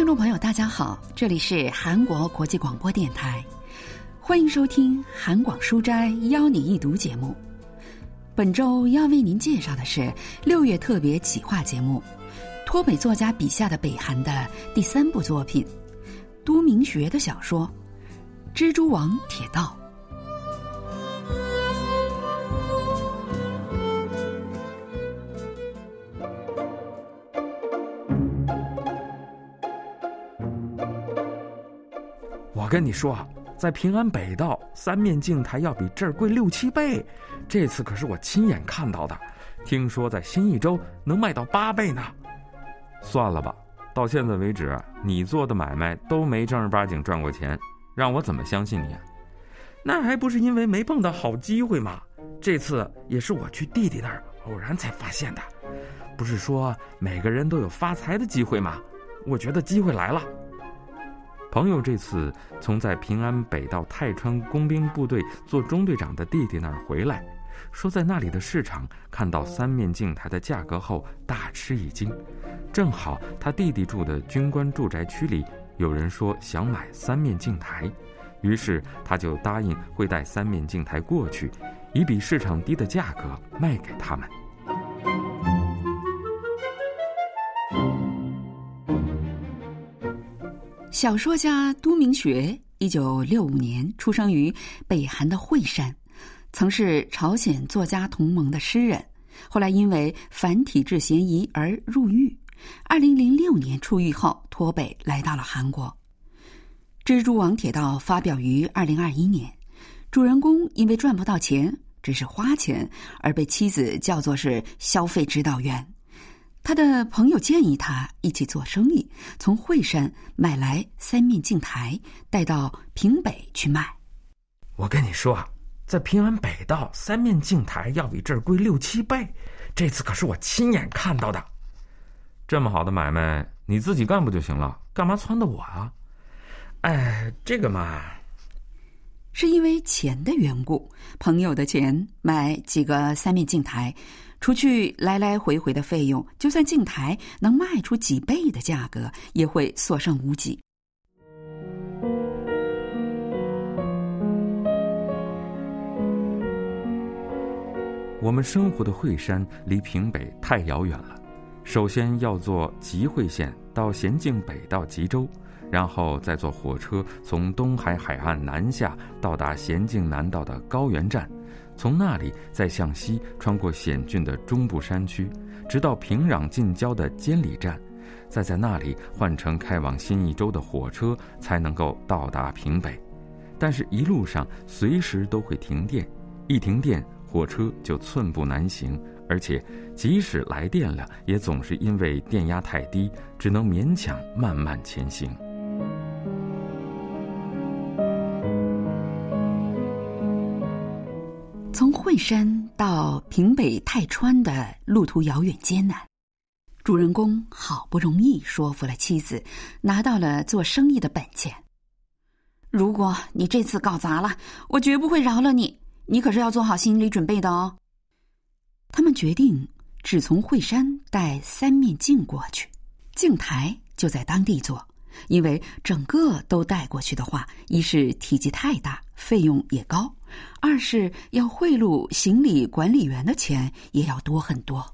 听众朋友，大家好，这里是韩国国际广播电台，欢迎收听韩广书斋邀你一读节目。本周要为您介绍的是六月特别企划节目，脱北作家笔下的北韩的第三部作品——都明学的小说《蜘蛛王铁道》。跟你说，在平安北道三面镜台要比这儿贵六七倍，这次可是我亲眼看到的。听说在新一周能卖到八倍呢。算了吧，到现在为止，你做的买卖都没正儿八经赚过钱，让我怎么相信你？那还不是因为没碰到好机会吗？这次也是我去弟弟那儿偶然才发现的。不是说每个人都有发财的机会吗？我觉得机会来了。朋友这次从在平安北道泰川工兵部队做中队长的弟弟那儿回来，说在那里的市场看到三面镜台的价格后大吃一惊。正好他弟弟住的军官住宅区里有人说想买三面镜台，于是他就答应会带三面镜台过去，以比市场低的价格卖给他们。小说家都明学，一九六五年出生于北韩的惠山，曾是朝鲜作家同盟的诗人，后来因为反体制嫌疑而入狱。二零零六年出狱后脱北来到了韩国。《蜘蛛网铁道》发表于二零二一年，主人公因为赚不到钱，只是花钱，而被妻子叫做是消费指导员。他的朋友建议他一起做生意，从惠山买来三面镜台，带到平北去卖。我跟你说，在平安北道，三面镜台要比这儿贵六七倍，这次可是我亲眼看到的。这么好的买卖，你自己干不就行了？干嘛撺掇我啊？哎，这个嘛，是因为钱的缘故，朋友的钱买几个三面镜台。除去来来回回的费用，就算镜台能卖出几倍的价格，也会所剩无几。我们生活的惠山离平北太遥远了，首先要坐吉惠线到咸镜北到吉州，然后再坐火车从东海海岸南下，到达咸镜南道的高原站。从那里再向西穿过险峻的中部山区，直到平壤近郊的监里站，再在那里换乘开往新义州的火车，才能够到达平北。但是，一路上随时都会停电，一停电，火车就寸步难行。而且，即使来电了，也总是因为电压太低，只能勉强慢慢前行。从惠山到平北泰川的路途遥远艰难，主人公好不容易说服了妻子，拿到了做生意的本钱。如果你这次搞砸了，我绝不会饶了你。你可是要做好心理准备的哦。他们决定只从惠山带三面镜过去，镜台就在当地做，因为整个都带过去的话，一是体积太大，费用也高。二是要贿赂行李管理员的钱也要多很多。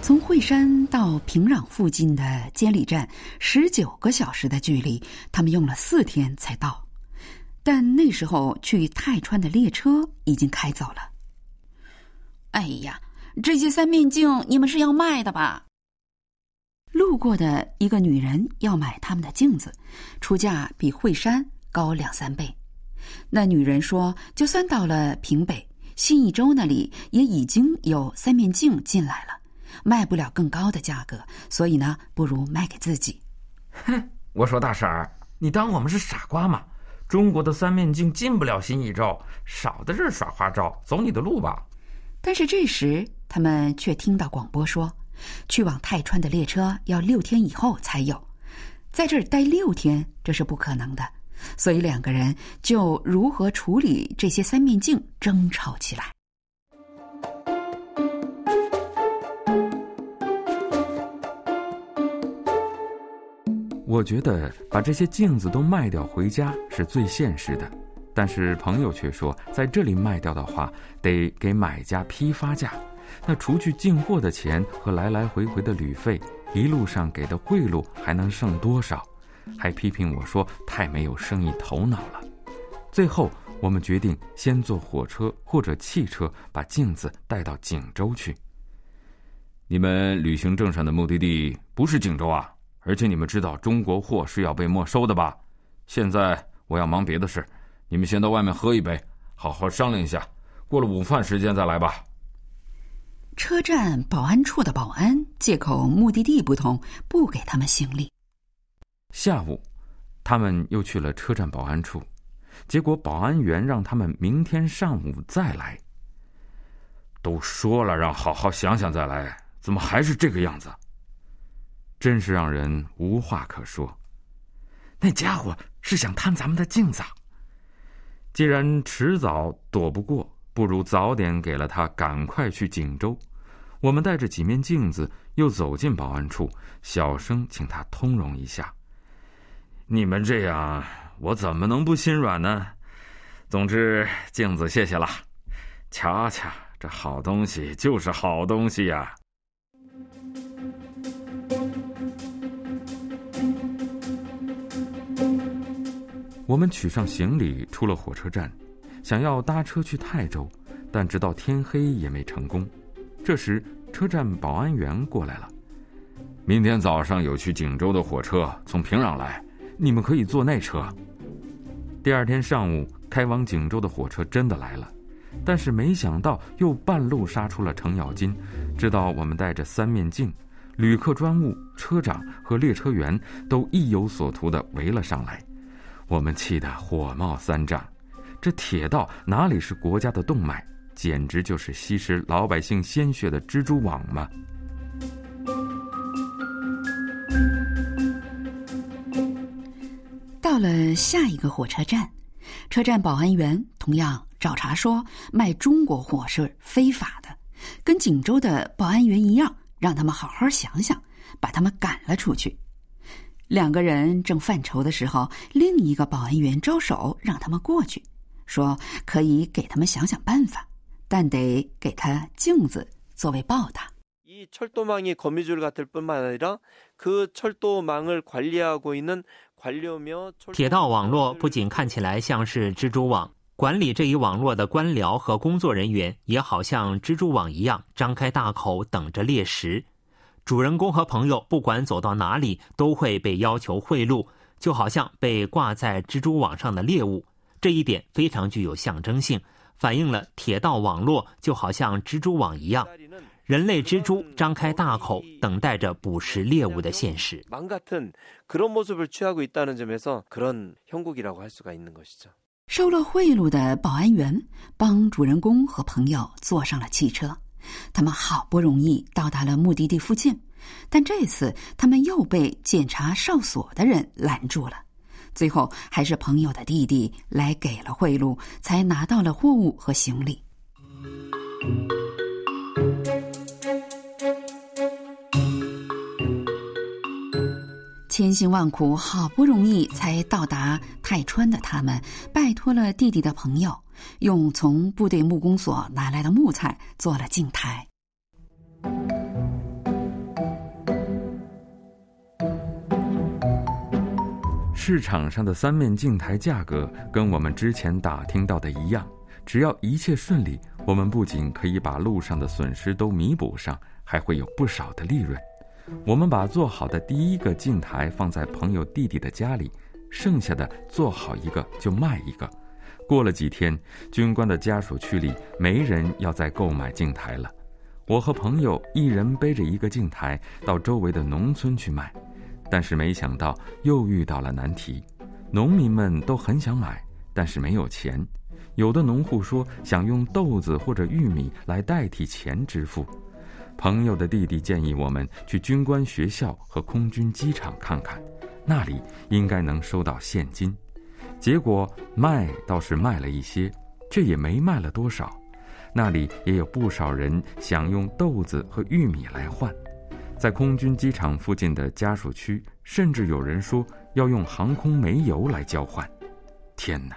从惠山到平壤附近的监理站，十九个小时的距离，他们用了四天才到。但那时候去泰川的列车已经开走了。哎呀，这些三面镜你们是要卖的吧？路过的一个女人要买他们的镜子，出价比惠山高两三倍。那女人说：“就算到了平北信义州那里，也已经有三面镜进来了，卖不了更高的价格，所以呢，不如卖给自己。”哼！我说大婶儿，你当我们是傻瓜吗？中国的三面镜进不了新义州，少在这耍花招，走你的路吧。但是这时他们却听到广播说去往泰川的列车要六天以后才有。在这儿待六天这是不可能的。所以两个人就如何处理这些三面镜争吵起来。我觉得把这些镜子都卖掉回家是最现实的。但是朋友却说，在这里卖掉的话，得给买家批发价，那除去进货的钱和来来回回的旅费，一路上给的贿赂还能剩多少？还批评我说太没有生意头脑了。最后，我们决定先坐火车或者汽车把镜子带到锦州去。你们旅行证上的目的地不是锦州啊？而且你们知道中国货是要被没收的吧？现在我要忙别的事，你们先到外面喝一杯，好好商量一下，过了午饭时间再来吧。车站保安处的保安借口目的地不同，不给他们行李。下午，他们又去了车站保安处，结果保安员让他们明天上午再来。都说了让好好想想再来，怎么还是这个样子？真是让人无话可说。那家伙是想贪咱们的镜子。既然迟早躲不过，不如早点给了他，赶快去锦州。我们带着几面镜子，又走进保安处，小声请他通融一下。你们这样，我怎么能不心软呢？总之，镜子谢谢了。瞧瞧，这好东西就是好东西呀。我们取上行李，出了火车站，想要搭车去泰州，但直到天黑也没成功。这时，车站保安员过来了。明天早上有去锦州的火车从平壤来，你们可以坐那车。第二天上午，开往锦州的火车真的来了，但是没想到又半路杀出了程咬金，知道我们带着三面镜，旅客专务、车长和列车员都意有所图的围了上来。我们气得火冒三丈，这铁道哪里是国家的动脉，简直就是吸食老百姓鲜血的蜘蛛网嘛！到了下一个火车站，车站保安员同样找茬说卖中国货是非法的，跟锦州的保安员一样，让他们好好想想，把他们赶了出去。两个人正犯愁的时候，另一个保安员招手让他们过去，说可以给他们想想办法，但得给他镜子作为报答。이철도망이거미줄같을뿐만아니라그철도망을관리하고있는铁道网络不仅看起来像是蜘蛛网，管理这一网络的官僚和工作人员也好像蜘蛛网一样，张开大口等着猎食。 主人公和朋友不管走到哪里，都会被要求贿赂，就好像被挂在蜘蛛网上的猎物。这一点非常具有象征性，反映了铁道网络就好像蜘蛛网一样，人类蜘蛛张开大口等待着捕食猎物的现实。收了贿赂的保安员帮主人公和朋友坐上了汽车。他们好不容易到达了目的地附近，但这次他们又被检查哨所的人拦住了。最后还是朋友的弟弟来给了贿赂，才拿到了货物和行李。千辛万苦，好不容易才到达泰川的他们，拜托了弟弟的朋友。用从部队木工所拿来的木材做了镜台。市场上的三面镜台价格跟我们之前打听到的一样，只要一切顺利，我们不仅可以把路上的损失都弥补上，还会有不少的利润。我们把做好的第一个镜台放在朋友弟弟的家里，剩下的做好一个就卖一个。过了几天，军官的家属区里没人要再购买镜台了。我和朋友一人背着一个镜台到周围的农村去卖，但是没想到又遇到了难题。农民们都很想买，但是没有钱。有的农户说想用豆子或者玉米来代替钱支付。朋友的弟弟建议我们去军官学校和空军机场看看，那里应该能收到现金。结果卖倒是卖了一些，却也没卖了多少。那里也有不少人想用豆子和玉米来换。在空军机场附近的家属区，甚至有人说要用航空煤油来交换。天哪，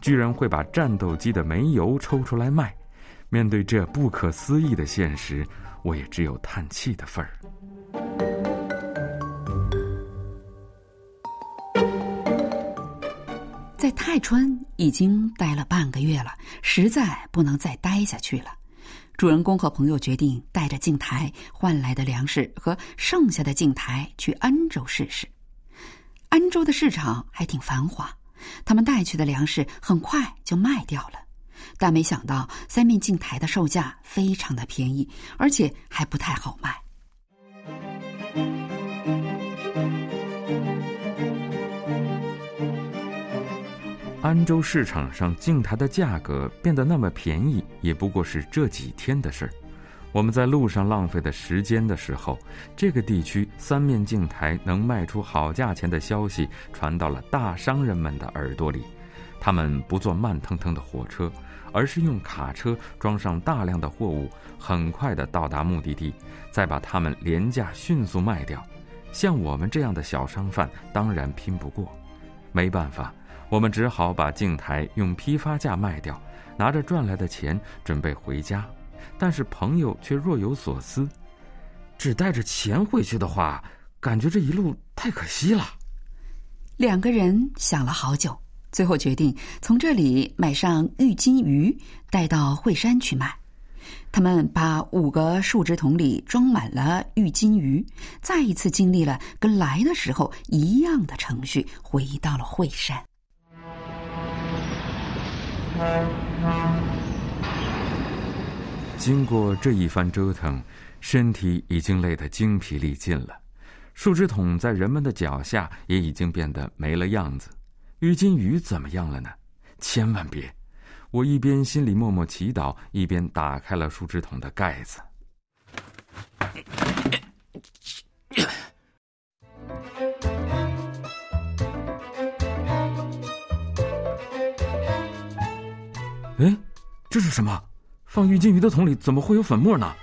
居然会把战斗机的煤油抽出来卖！面对这不可思议的现实，我也只有叹气的份儿。在泰川已经待了半个月了，实在不能再待下去了。主人公和朋友决定带着镜台换来的粮食和剩下的镜台去安州试试。安州的市场还挺繁华，他们带去的粮食很快就卖掉了。但没想到三面镜台的售价非常的便宜，而且还不太好卖。安州市场上镜台的价格变得那么便宜，也不过是这几天的事儿。我们在路上浪费的时间的时候，这个地区三面镜台能卖出好价钱的消息传到了大商人们的耳朵里。他们不坐慢腾腾的火车，而是用卡车装上大量的货物，很快的到达目的地，再把它们廉价迅速卖掉。像我们这样的小商贩当然拼不过，没办法。我们只好把镜台用批发价卖掉，拿着赚来的钱准备回家。但是朋友却若有所思，只带着钱回去的话，感觉这一路太可惜了。两个人想了好久，最后决定从这里买上玉金鱼，带到惠山去卖。他们把五个树枝桶里装满了玉金鱼，再一次经历了跟来的时候一样的程序，回到了惠山。经过这一番折腾，身体已经累得精疲力尽了。树枝桶在人们的脚下也已经变得没了样子。郁金鱼怎么样了呢？千万别！我一边心里默默祈祷，一边打开了树枝桶的盖子。哎，这是什么？放郁金鱼的桶里怎么会有粉末呢？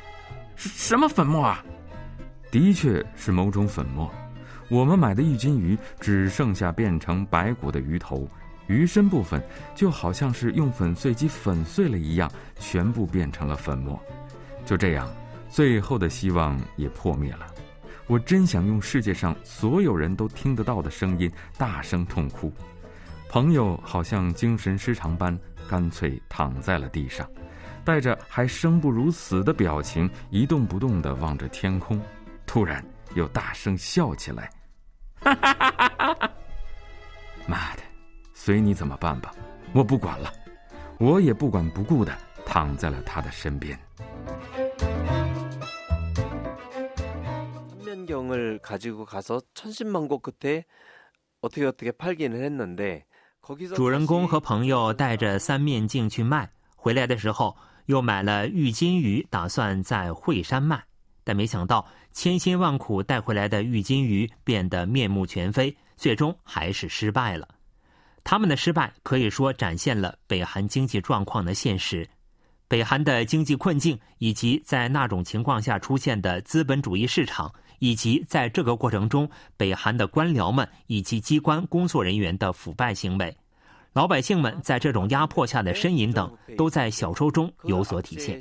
是什么粉末啊？的确是某种粉末。我们买的郁金鱼只剩下变成白骨的鱼头，鱼身部分就好像是用粉碎机粉碎了一样，全部变成了粉末。就这样，最后的希望也破灭了。我真想用世界上所有人都听得到的声音大声痛哭。朋友好像精神失常般。干脆躺在了地上，带着还生不如死的表情，一动不动地望着天空。突然又大声笑起来：“哈哈哈哈哈！妈的，随你怎么办吧，我不管了。”我也不管不顾地躺在了他的身边。三面镜을가지고가서천신만고끝에어떻게어떻게팔기는했는데主人公和朋友带着三面镜去卖，回来的时候又买了玉金鱼，打算在惠山卖。 但没想到千辛万苦带回来的玉金鱼变得面目全非，最终还是失败了。他们的失败可以说展现了北韩经济状况的现实。北韩的经济困境，以及在那种情况下出现的资本主义市场。以及在这个过程中，北韩的官僚们以及机关工作人员的腐败行为，老百姓们在这种压迫下的呻吟等，都在小说中有所体现。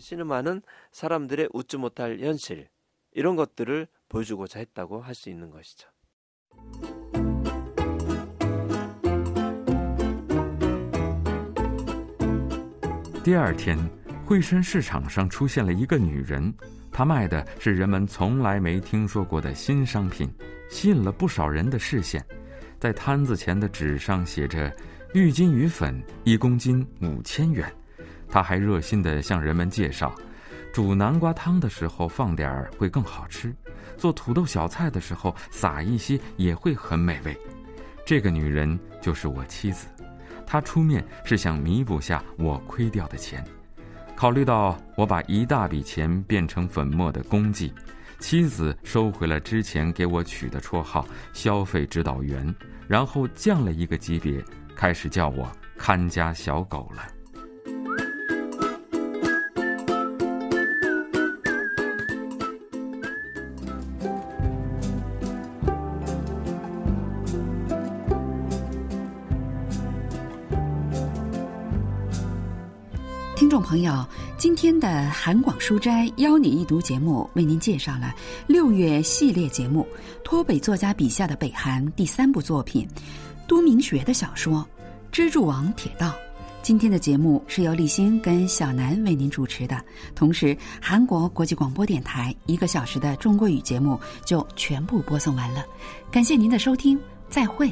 第二天，惠山市场上出现了一个女人。她卖的是人们从来没听说过的新商品，吸引了不少人的视线。在摊子前的纸上写着“郁金鱼粉一公斤五千元”。他还热心地向人们介绍，煮南瓜汤的时候放点儿会更好吃，做土豆小菜的时候撒一些也会很美味。这个女人就是我妻子，她出面是想弥补下我亏掉的钱。考虑到我把一大笔钱变成粉末的功绩，妻子收回了之前给我取的绰号“消费指导员”，然后降了一个级别，开始叫我看家小狗了。听众朋友，今天的韩广书斋邀你一读节目，为您介绍了六月系列节目《脱北》作家笔下的北韩第三部作品。都明学的小说《蜘蛛王铁道》。今天的节目是由立新跟小南为您主持的，同时韩国国际广播电台一个小时的中国语节目就全部播送完了。感谢您的收听，再会。